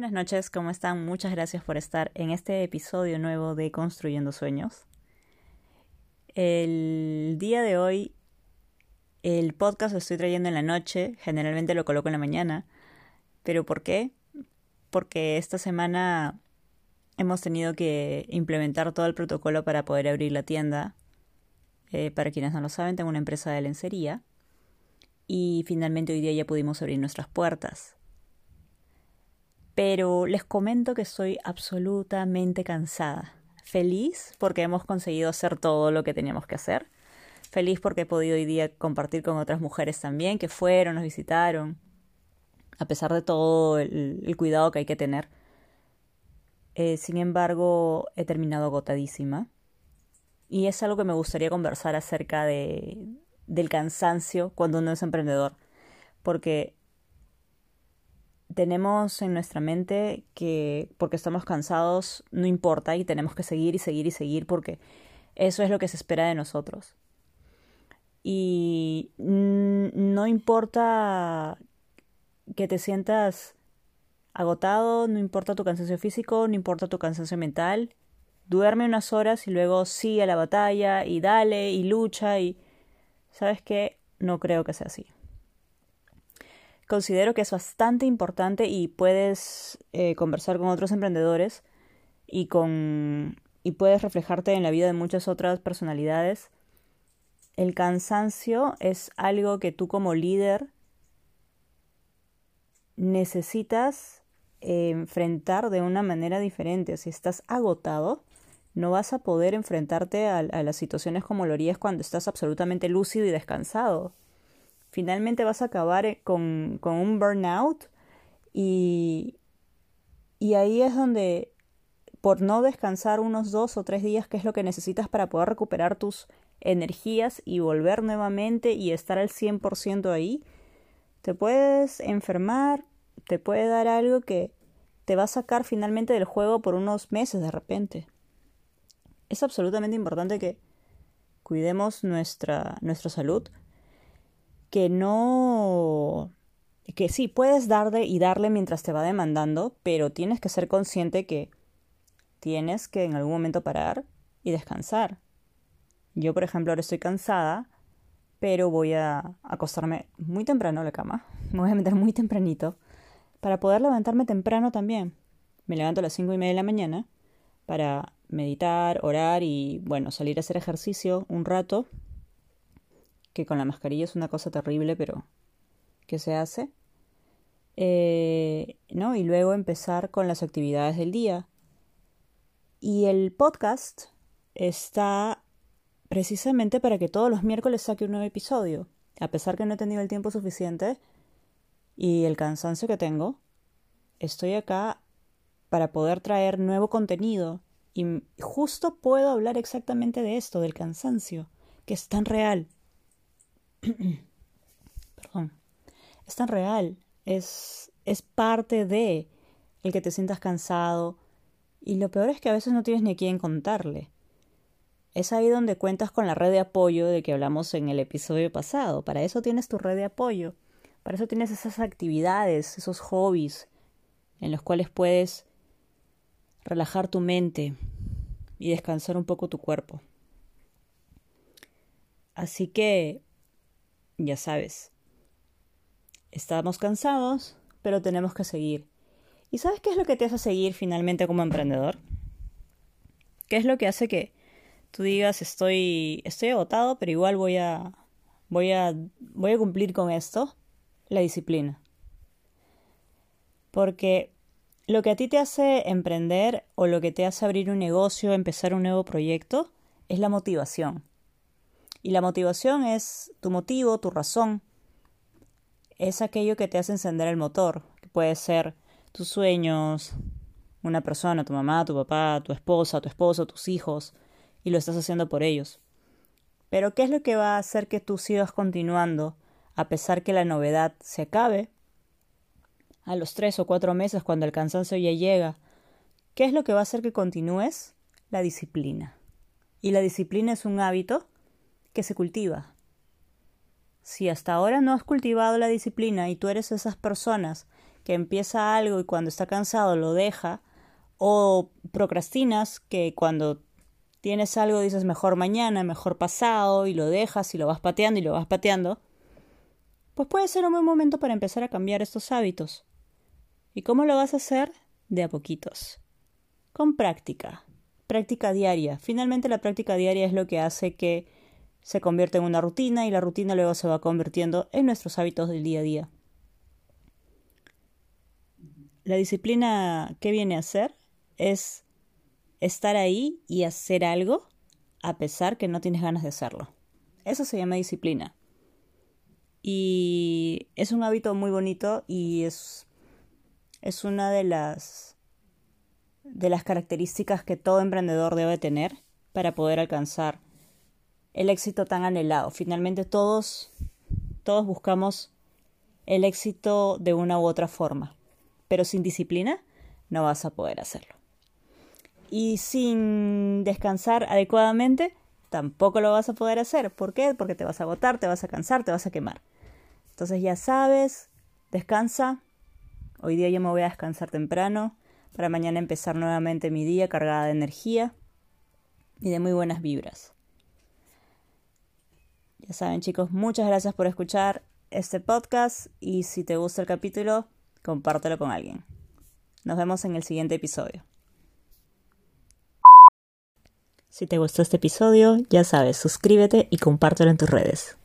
Buenas noches, ¿cómo están? Muchas gracias por estar en este episodio nuevo de Construyendo Sueños. El día de hoy, el podcast lo estoy trayendo en la noche, generalmente lo coloco en la mañana. ¿Pero por qué? Porque esta semana hemos tenido que implementar todo el protocolo para poder abrir la tienda. Eh, para quienes no lo saben, tengo una empresa de lencería. Y finalmente hoy día ya pudimos abrir nuestras puertas pero les comento que estoy absolutamente cansada. Feliz porque hemos conseguido hacer todo lo que teníamos que hacer. Feliz porque he podido hoy día compartir con otras mujeres también que fueron, nos visitaron. A pesar de todo el, cuidado que hay que tener. Eh, sin embargo, he terminado agotadísima. Y es algo que me gustaría conversar acerca de, del cansancio cuando uno es emprendedor. Porque tenemos en nuestra mente que porque estamos cansados no importa y tenemos que seguir y seguir y seguir porque eso es lo que se espera de nosotros. Y no importa que te sientas agotado, no importa tu cansancio físico, no importa tu cansancio mental, duerme unas horas y luego sigue a la batalla y dale y lucha y... ¿Sabes qué? No creo que sea así considero que es bastante importante y puedes eh, conversar con otros emprendedores y con y puedes reflejarte en la vida de muchas otras personalidades. El cansancio es algo que tú como líder necesitas enfrentar de una manera diferente. Si estás agotado, no vas a poder enfrentarte a, a las situaciones como lo harías cuando estás absolutamente lúcido y descansado finalmente vas a acabar eh, con, con un burnout y, y ahí es donde por no descansar unos dos o tres días, que es lo que necesitas para poder recuperar tus energías y volver nuevamente y estar al 100% ahí, te puedes enfermar, te puede dar algo que te va a sacar finalmente del juego por unos meses de repente. Es absolutamente importante que cuidemos nuestra, nuestra salud, que no que sí, puedes darle y darle mientras te va demandando, pero tienes que ser consciente que tienes que en algún momento parar y descansar. Yo, por ejemplo, ahora estoy cansada, pero voy a acostarme muy temprano a la cama. Me voy a meter muy tempranito para poder levantarme temprano también. Me levanto a las cinco y media de la mañana para meditar, orar y, bueno, salir a hacer ejercicio un rato que con la mascarilla es una cosa terrible, pero que se hace. Eh, ¿no? Y luego empezar con las actividades del día. Y el podcast está precisamente para que todos los miércoles saque un nuevo episodio. A pesar que no he tenido el tiempo suficiente y el cansancio que tengo, estoy acá para poder traer nuevo contenido. Y justo puedo hablar exactamente de esto, del cansancio, que es tan real. perdón, es tan real, es, es parte de el que te sientas cansado y lo peor es que a veces no tienes ni a quién contarle. Es ahí donde cuentas con la red de apoyo de que hablamos en el episodio pasado. Para eso tienes tu red de apoyo. Para eso tienes esas actividades, esos hobbies en los cuales puedes relajar tu mente y descansar un poco tu cuerpo. Así que ya sabes, estamos cansados, pero tenemos que seguir. ¿Y sabes qué es lo que te hace seguir finalmente como emprendedor? ¿Qué es lo que hace que tú digas estoy estoy agotado, pero igual voy a voy a voy a cumplir con esto? La disciplina. Porque lo que a ti te hace emprender o lo que te hace abrir un negocio, empezar un nuevo proyecto, es la motivación. Y la motivación es tu motivo, tu razón. Es aquello que te hace encender el motor, puede ser tus sueños, una persona, tu mamá, tu papá, tu esposa, tu esposo, tus hijos, y lo estás haciendo por ellos. Pero ¿qué es lo que va a hacer que tú sigas continuando a pesar que la novedad se acabe? A los tres o cuatro meses, cuando el cansancio ya llega, ¿qué es lo que va a hacer que continúes? La disciplina. Y la disciplina es un hábito que se cultiva. Si hasta ahora no has cultivado la disciplina y tú eres esas personas que empieza algo y cuando está cansado lo deja, o procrastinas que cuando tienes algo dices mejor mañana, mejor pasado y lo dejas y lo vas pateando y lo vas pateando, pues puede ser un buen momento para empezar a cambiar estos hábitos. ¿Y cómo lo vas a hacer? De a poquitos. Con práctica. Práctica diaria. Finalmente la práctica diaria es lo que hace que se convierta en una rutina y la rutina luego se va convirtiendo en nuestros hábitos del día a día. La disciplina que viene a ser es estar ahí y hacer algo a pesar que no tienes ganas de hacerlo. Eso se llama disciplina. Y es un hábito muy bonito y es, es una de las, de las características que todo emprendedor debe tener para poder alcanzar el éxito tan anhelado. Finalmente todos, todos buscamos el éxito de una u otra forma, pero sin disciplina no vas a poder hacerlo. Y sin descansar adecuadamente, tampoco lo vas a poder hacer. ¿Por qué? Porque te vas a agotar, te vas a cansar, te vas a quemar. Entonces ya sabes, descansa. Hoy día yo me voy a descansar temprano para mañana empezar nuevamente mi día cargada de energía y de muy buenas vibras. Ya saben chicos, muchas gracias por escuchar este podcast y si te gusta el capítulo, compártelo con alguien. Nos vemos en el siguiente episodio. Si te gustó este episodio, ya sabes, suscríbete y compártelo en tus redes.